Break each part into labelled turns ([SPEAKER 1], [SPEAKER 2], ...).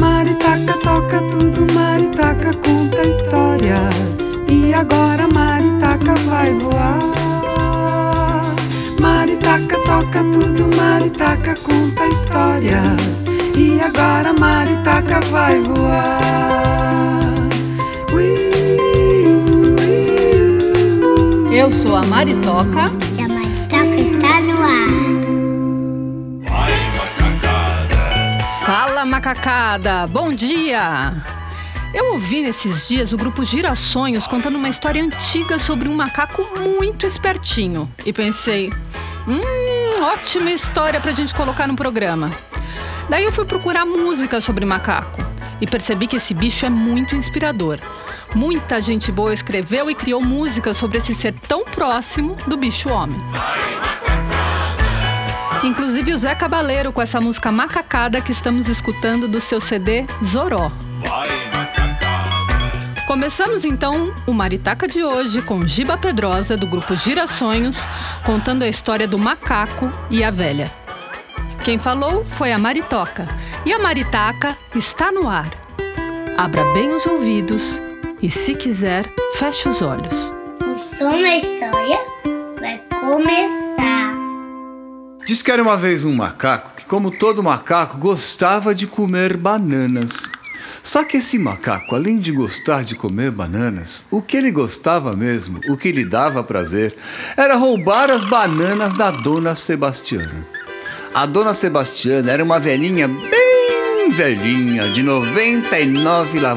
[SPEAKER 1] Maritaca toca tudo, Maritaca conta histórias. E agora Maritaca vai voar. Maritaca toca tudo, Maritaca conta histórias. E agora Maritaca vai voar.
[SPEAKER 2] Eu sou a Maritoca.
[SPEAKER 3] E a Maritoca está no ar.
[SPEAKER 2] Macacada, bom dia! Eu ouvi nesses dias o grupo Girassonhos contando uma história antiga sobre um macaco muito espertinho. E pensei, hum, ótima história pra gente colocar no programa. Daí eu fui procurar música sobre macaco e percebi que esse bicho é muito inspirador. Muita gente boa escreveu e criou música sobre esse ser tão próximo do bicho homem. Inclusive o Zé Cabaleiro com essa música macacada que estamos escutando do seu CD Zoró. Começamos então o Maritaca de hoje com Giba Pedrosa do grupo Girassonhos, contando a história do macaco e a velha. Quem falou foi a Maritoca e a Maritaca está no ar. Abra bem os ouvidos e, se quiser, feche os olhos.
[SPEAKER 3] O som da história vai começar.
[SPEAKER 4] Diz que era uma vez um macaco que, como todo macaco, gostava de comer bananas. Só que esse macaco, além de gostar de comer bananas, o que ele gostava mesmo, o que lhe dava prazer, era roubar as bananas da dona Sebastiana. A dona Sebastiana era uma velhinha bem velhinha, de 99 lá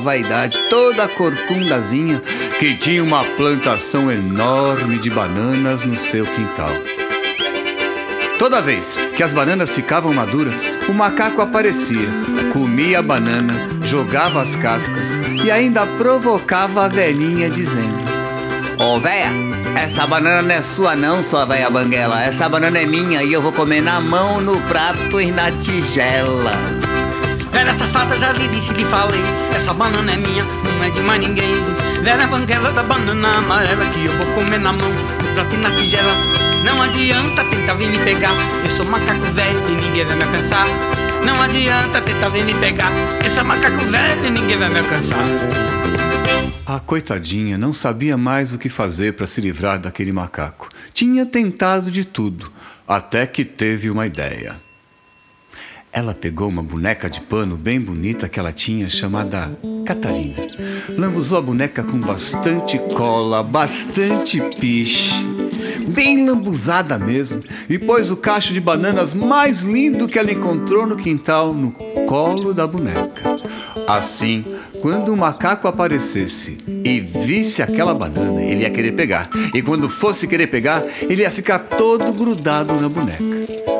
[SPEAKER 4] toda corcundazinha, que tinha uma plantação enorme de bananas no seu quintal. Toda vez que as bananas ficavam maduras, o macaco aparecia, comia a banana, jogava as cascas e ainda provocava a velhinha dizendo: Ô oh, véia, essa banana não é sua não, sua véia banguela. Essa banana é minha e eu vou comer na mão, no prato e na tigela.
[SPEAKER 5] Velha safada, já lhe disse, lhe falei Essa banana é minha, não é de mais ninguém Velha banguela da banana amarela Que eu vou comer na mão, no prato e na tigela Não adianta tentar vir me pegar Eu sou macaco velho e ninguém vai me alcançar Não adianta tentar vir me pegar Eu sou macaco velho e ninguém vai me alcançar
[SPEAKER 4] a coitadinha não sabia mais o que fazer para se livrar daquele macaco. Tinha tentado de tudo, até que teve uma ideia. Ela pegou uma boneca de pano bem bonita que ela tinha, chamada Catarina. Lambuzou a boneca com bastante cola, bastante piche, bem lambuzada mesmo, e pôs o cacho de bananas mais lindo que ela encontrou no quintal no colo da boneca. Assim, quando o macaco aparecesse e visse aquela banana, ele ia querer pegar. E quando fosse querer pegar, ele ia ficar todo grudado na boneca.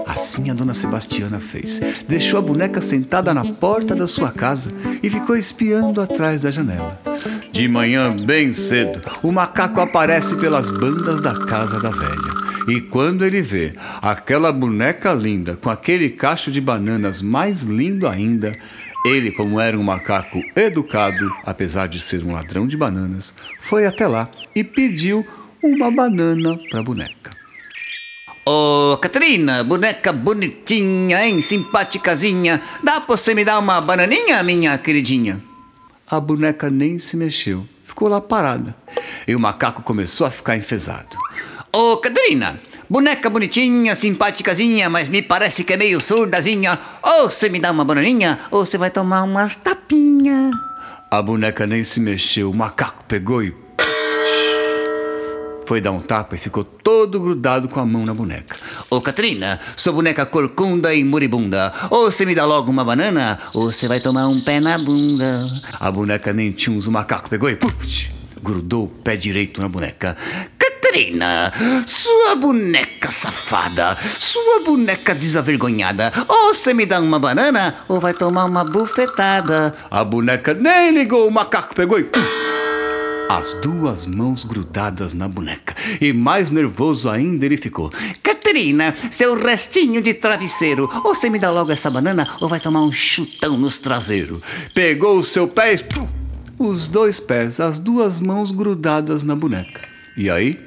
[SPEAKER 4] Assim a dona Sebastiana fez. Deixou a boneca sentada na porta da sua casa e ficou espiando atrás da janela. De manhã, bem cedo, o macaco aparece pelas bandas da casa da velha. E quando ele vê aquela boneca linda com aquele cacho de bananas mais lindo ainda, ele, como era um macaco educado, apesar de ser um ladrão de bananas, foi até lá e pediu uma banana para a boneca.
[SPEAKER 6] Ô, oh, Catarina, boneca bonitinha, hein? Simpaticazinha. Dá pra você me dar uma bananinha, minha queridinha?
[SPEAKER 4] A boneca nem se mexeu. Ficou lá parada. E o macaco começou a ficar enfesado.
[SPEAKER 6] Ô, oh, Catarina, boneca bonitinha, simpaticazinha, mas me parece que é meio surdazinha. Ou você me dá uma bananinha, ou você vai tomar umas tapinhas.
[SPEAKER 4] A boneca nem se mexeu. O macaco pegou e foi dar um tapa e ficou todo grudado com a mão na boneca.
[SPEAKER 6] Ô, Catrina, sua boneca corcunda e moribunda. Ou você me dá logo uma banana, ou você vai tomar um pé na bunda.
[SPEAKER 4] A boneca nem tinha uns, macaco pegou e puf, grudou o pé direito na boneca.
[SPEAKER 6] Catrina, sua boneca safada, sua boneca desavergonhada. Ou você me dá uma banana, ou vai tomar uma bufetada.
[SPEAKER 4] A boneca nem ligou, o macaco pegou e puf, as duas mãos grudadas na boneca. E mais nervoso ainda ele ficou.
[SPEAKER 6] Caterina, seu restinho de travesseiro, ou você me dá logo essa banana ou vai tomar um chutão nos traseiros.
[SPEAKER 4] Pegou o seu pé e... Os dois pés, as duas mãos grudadas na boneca. E aí,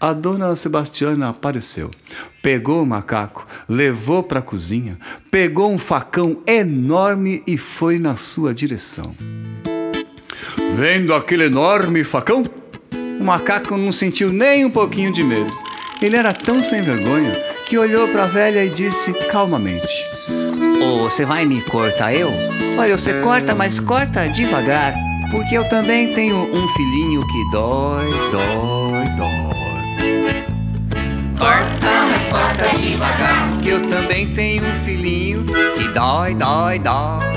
[SPEAKER 4] a dona Sebastiana apareceu. Pegou o macaco, levou para a cozinha, pegou um facão enorme e foi na sua direção. Vendo aquele enorme facão, o macaco não sentiu nem um pouquinho de medo. Ele era tão sem vergonha que olhou para a velha e disse calmamente:
[SPEAKER 6] Ô, você vai me cortar eu? Olha, você corta, mas corta devagar. Porque eu também tenho um filhinho que dói, dói, dói. Corta, mas corta devagar. Que eu também tenho um filhinho que dói, dói, dói.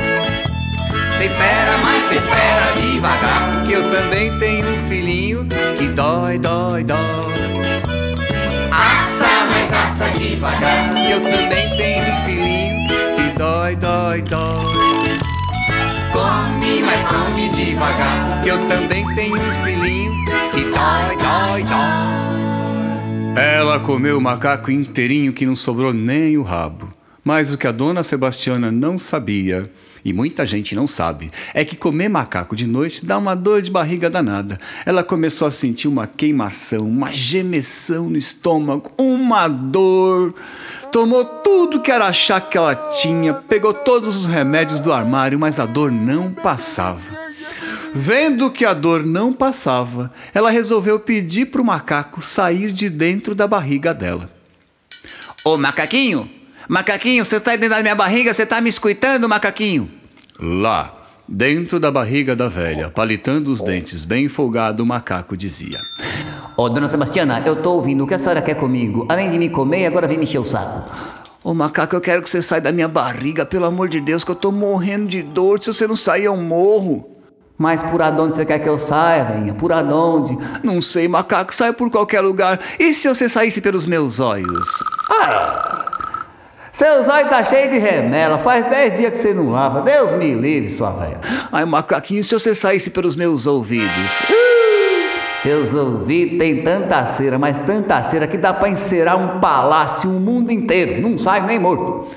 [SPEAKER 6] Tempera, mas tempera devagar.
[SPEAKER 4] Que eu também tenho um filhinho que dói, dói, dói.
[SPEAKER 6] Assa, mas assa devagar.
[SPEAKER 4] Que eu também tenho um filhinho que dói, dói, dói.
[SPEAKER 6] Come, mas come devagar.
[SPEAKER 4] Que eu também tenho um filhinho
[SPEAKER 6] que dói, dói, dói.
[SPEAKER 4] Ela comeu o macaco inteirinho que não sobrou nem o rabo. Mas o que a dona Sebastiana não sabia, e muita gente não sabe, é que comer macaco de noite dá uma dor de barriga danada. Ela começou a sentir uma queimação, uma gemeção no estômago, uma dor. Tomou tudo que era chá que ela tinha, pegou todos os remédios do armário, mas a dor não passava. Vendo que a dor não passava, ela resolveu pedir para o macaco sair de dentro da barriga dela.
[SPEAKER 6] Ô macaquinho, macaquinho, você tá dentro da minha barriga, você tá me escutando, macaquinho?
[SPEAKER 4] Lá, dentro da barriga da velha, palitando os dentes bem folgado, o macaco dizia:
[SPEAKER 7] Ô, dona Sebastiana, eu tô ouvindo o que a senhora quer comigo. Além de me comer, agora vem me encher o saco.
[SPEAKER 6] Ô macaco, eu quero que você saia da minha barriga, pelo amor de Deus, que eu tô morrendo de dor. Se você não sair, eu morro.
[SPEAKER 7] Mas por onde você quer que eu saia, venha? Por onde?
[SPEAKER 6] Não sei, macaco, saia por qualquer lugar. E se você saísse pelos meus olhos?
[SPEAKER 7] Ah! Seus olhos tá cheio de remela, faz dez dias que você não lava. Deus me livre, sua velha.
[SPEAKER 6] Ai, macaquinho, se você saísse pelos meus ouvidos?
[SPEAKER 7] Seus ouvidos têm tanta cera, mas tanta cera que dá pra encerar um palácio, um mundo inteiro. Não sai nem morto.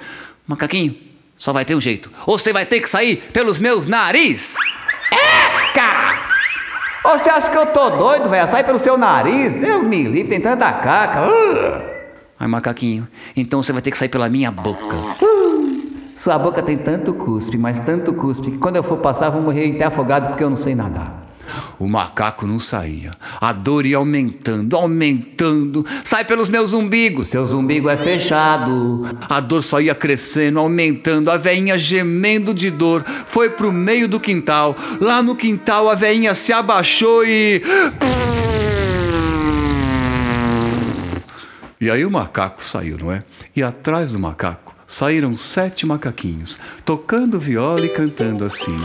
[SPEAKER 6] Macaquinho, só vai ter um jeito. Ou você vai ter que sair pelos meus nariz.
[SPEAKER 7] Eca! Ô, você acha que eu tô doido, velho? Sai pelo seu nariz. Deus me livre, tem tanta caca. Uh!
[SPEAKER 6] Ai, macaquinho, então você vai ter que sair pela minha boca.
[SPEAKER 7] Sua boca tem tanto cuspe, mas tanto cuspe, que quando eu for passar, vou morrer até afogado porque eu não sei nadar.
[SPEAKER 4] O macaco não saía. A dor ia aumentando, aumentando. Sai pelos meus umbigos.
[SPEAKER 7] Seu umbigo é fechado.
[SPEAKER 4] A dor só ia crescendo, aumentando. A veinha gemendo de dor foi pro meio do quintal. Lá no quintal a veinha se abaixou e. E aí o macaco saiu, não é? E atrás do macaco saíram sete macaquinhos, tocando viola e cantando assim.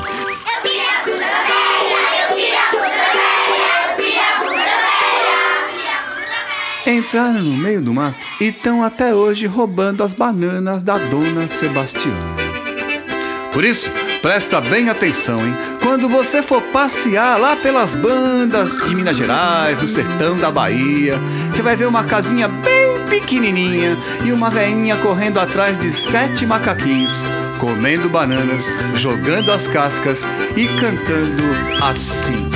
[SPEAKER 4] Entraram no meio do mato e estão até hoje roubando as bananas da dona Sebastiana. Por isso, presta bem atenção, hein? Quando você for passear lá pelas bandas de Minas Gerais, no sertão da Bahia, você vai ver uma casinha bem pequenininha e uma velhinha correndo atrás de sete macaquinhos, comendo bananas, jogando as cascas e cantando assim.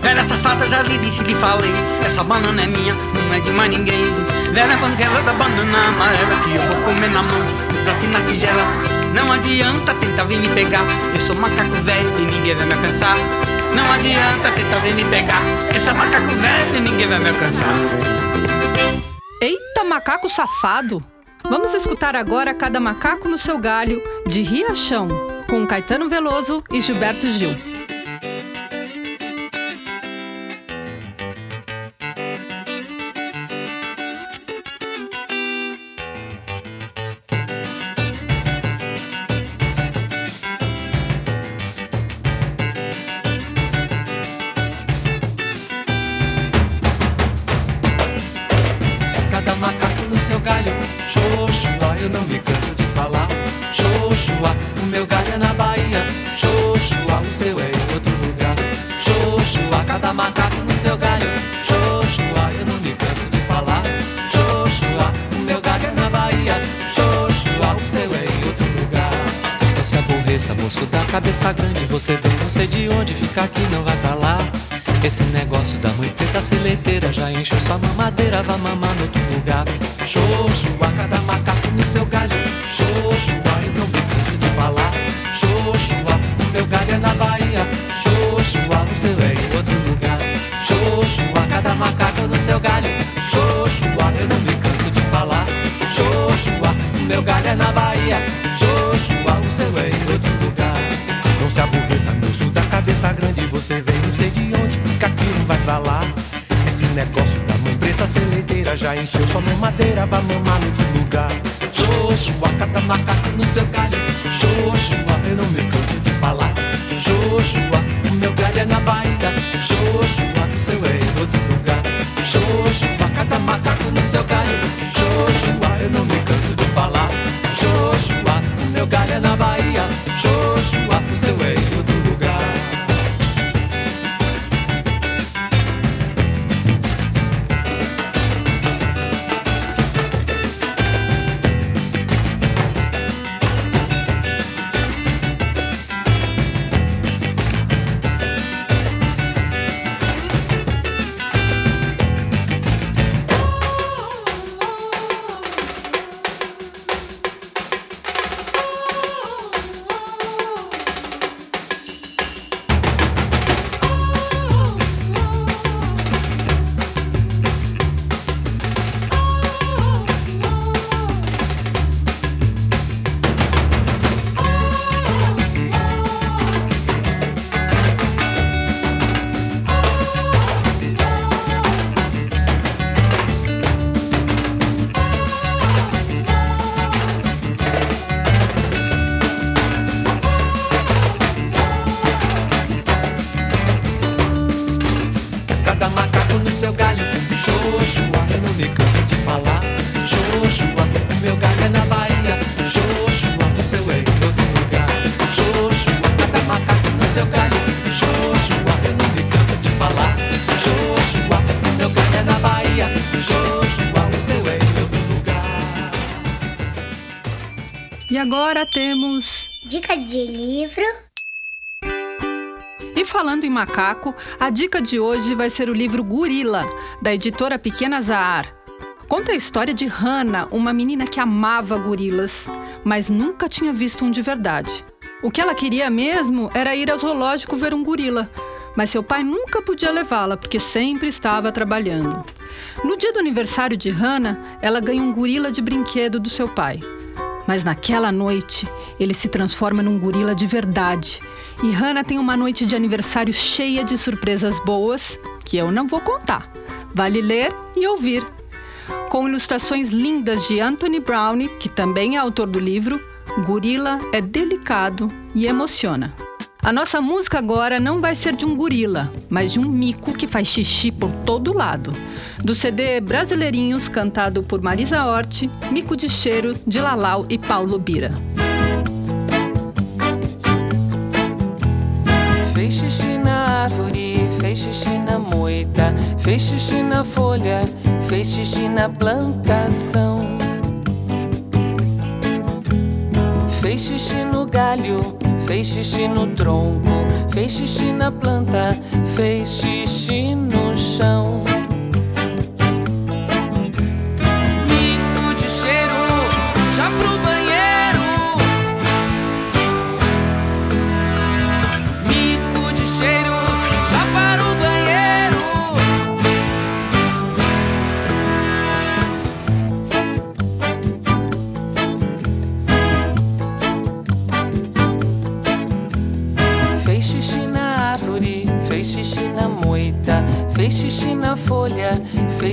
[SPEAKER 5] Velha safada, já lhe disse, lhe falei Essa banana é minha, não é de mais ninguém. Velha banguela da banana amarela Que eu vou comer na mão, prato na tigela. Não adianta tentar vir me pegar Eu sou macaco velho e ninguém vai me alcançar. Não adianta tentar vir me pegar Eu sou macaco velho e ninguém vai me alcançar
[SPEAKER 2] Eita, macaco safado! Vamos escutar agora Cada Macaco no Seu Galho, de Riachão, com Caetano Veloso e Gilberto Gil.
[SPEAKER 1] Seu galho, Xoxua, eu não me canso de falar. Xoxua, o meu galho é na Bahia. Xoxua, o seu é em outro lugar. Xoxua, cada macaco no seu galho. Xoxua, eu não me canso de falar. Xoxua, o meu galho é na Bahia. Xoxua, o seu é em outro lugar. Não se aborreça, moço da cabeça grande. Você vem, não sei de onde, fica aqui, não vai pra lá. Esse negócio da mãe preta seleteira já encheu sua mamadeira, vá mamar no outro lugar. Xoxua, cada macaco no seu galho. Xoxua, eu não me canso de falar. Xoxua, o meu galho é na Bahia. Xoxua, o seu é em outro lugar. Xoxua, cada macaco no seu galho. Xoxua, eu não me canso de falar. Xoxua, o meu galho é na Bahia. Xoxua, o seu é em outro lugar. Não se aborreça, preta seleiteira já encheu sua mamadeira, vá mamar no lugar. Xoxua, cada macaco no seu galho. Xoxua, eu
[SPEAKER 2] agora temos.
[SPEAKER 3] Dica de livro.
[SPEAKER 2] E falando em macaco, a dica de hoje vai ser o livro Gorila, da editora Pequena Zahar. Conta a história de Hannah, uma menina que amava gorilas, mas nunca tinha visto um de verdade. O que ela queria mesmo era ir ao zoológico ver um gorila, mas seu pai nunca podia levá-la porque sempre estava trabalhando. No dia do aniversário de Hannah, ela ganha um gorila de brinquedo do seu pai. Mas naquela noite, ele se transforma num gorila de verdade. E Hannah tem uma noite de aniversário cheia de surpresas boas, que eu não vou contar. Vale ler e ouvir. Com ilustrações lindas de Anthony Brown, que também é autor do livro, Gorila é delicado e emociona. A nossa música agora não vai ser de um gorila, mas de um mico que faz xixi por todo lado. Do CD Brasileirinhos, cantado por Marisa Hort, Mico de Cheiro, de Lalau e Paulo Bira.
[SPEAKER 8] Fez xixi na árvore, fez xixi na moita, fez xixi na folha, fez xixi na plantação. Fez xixi no galho, fez xixi no tronco, fez xixi na planta, fez xixi no chão.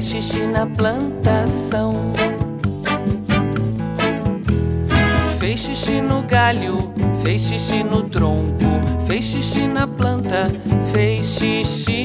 [SPEAKER 8] Xixi na plantação. Fez xixi no galho, fez xixi no tronco, fez xixi na planta, fez xixi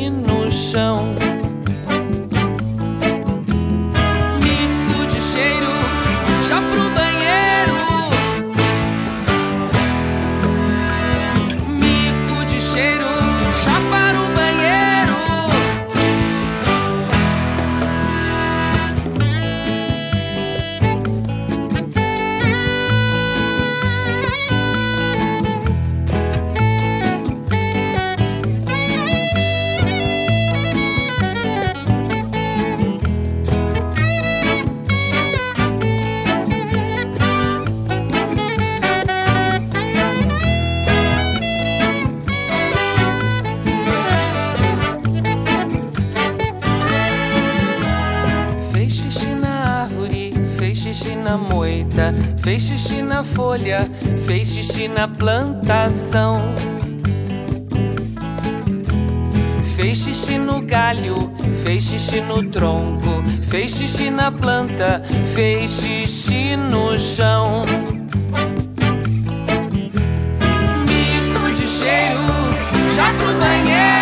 [SPEAKER 8] moita, fez xixi na folha, fez xixi na plantação. Fez xixi no galho, fez xixi no tronco, fez xixi na planta, fez xixi no chão. Mico de cheiro, já pro banheiro.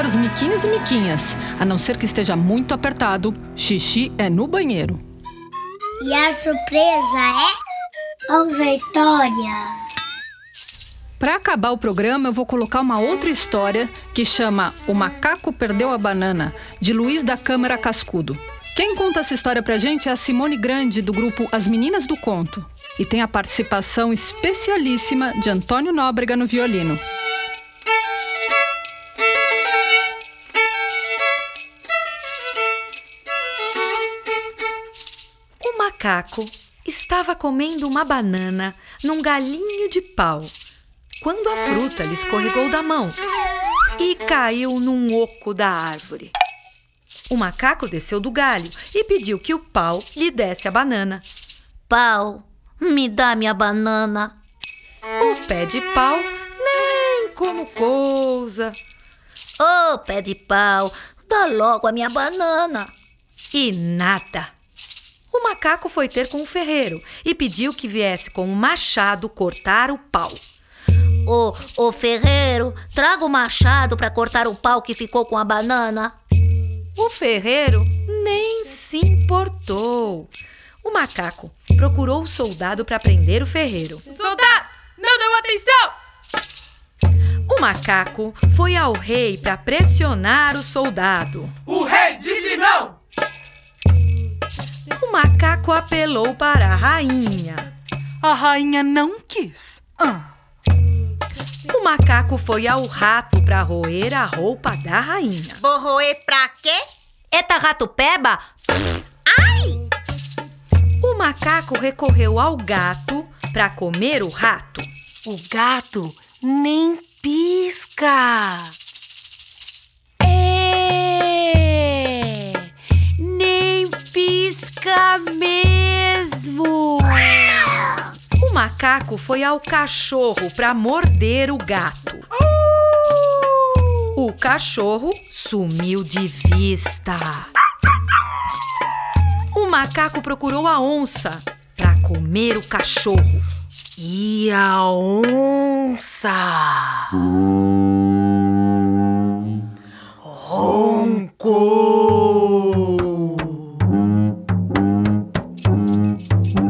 [SPEAKER 8] Para
[SPEAKER 2] os miquinhos e miquinhas. A não ser que esteja muito apertado, xixi é no banheiro.
[SPEAKER 3] E a surpresa é outra história.
[SPEAKER 2] Para acabar o programa, eu vou colocar uma outra história que chama O Macaco Perdeu a Banana, de Luiz da Câmara Cascudo. Quem conta essa história pra gente é a Simone Grande, do grupo As Meninas do Conto. E tem a participação especialíssima de Antônio Nóbrega no violino.
[SPEAKER 9] Macaco estava comendo uma banana num galinho de pau quando a fruta lhe escorregou da mão e caiu num oco da árvore. O macaco desceu do galho e pediu que o pau lhe desse a banana.
[SPEAKER 10] Pau, me dá minha banana.
[SPEAKER 9] O pé de pau nem como coisa
[SPEAKER 10] Ô, pé de pau, dá logo a minha banana.
[SPEAKER 9] e nada. O macaco foi ter com o ferreiro e pediu que viesse com um machado cortar o pau.
[SPEAKER 10] Ô, ô ferreiro, traga o machado pra cortar o pau que ficou com a banana.
[SPEAKER 9] O ferreiro nem se importou. O macaco procurou o soldado para prender o ferreiro.
[SPEAKER 5] Soldado, não deu atenção!
[SPEAKER 9] O macaco foi ao rei para pressionar o soldado.
[SPEAKER 5] O rei disse não!
[SPEAKER 9] O macaco apelou para a rainha.
[SPEAKER 5] A rainha não quis. Ah.
[SPEAKER 9] O macaco foi ao rato para roer a roupa da rainha.
[SPEAKER 10] Vou roer pra quê?
[SPEAKER 9] Eita rato peba! O macaco recorreu ao gato para comer o rato.
[SPEAKER 10] O gato nem pisca.
[SPEAKER 9] Macaco foi ao cachorro para morder o gato. O cachorro sumiu de vista. O macaco procurou a onça para comer o cachorro.
[SPEAKER 10] E a onça?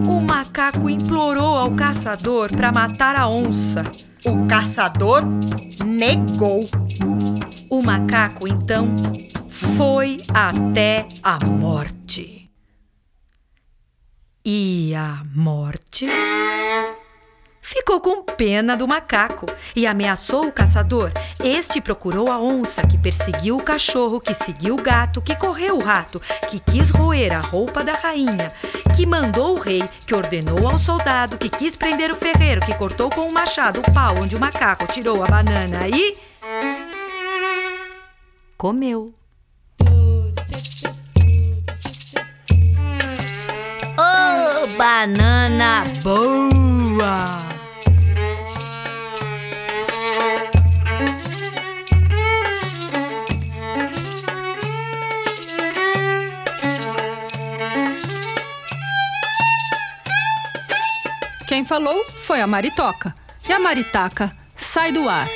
[SPEAKER 9] O macaco implorou ao caçador para matar a onça.
[SPEAKER 11] O caçador negou.
[SPEAKER 9] O macaco então foi até a morte. E a morte ficou com pena do macaco e ameaçou o caçador. Este procurou a onça, que perseguiu o cachorro, que seguiu o gato, que correu o rato, que quis roer a roupa da rainha, que mandou o rei, que ordenou ao soldado, que quis prender o ferreiro, que cortou com o machado o pau onde o macaco tirou a banana e. comeu.
[SPEAKER 10] Banana
[SPEAKER 9] Boa!
[SPEAKER 2] Quem falou foi a Maritoca. E a Maritaca sai do ar.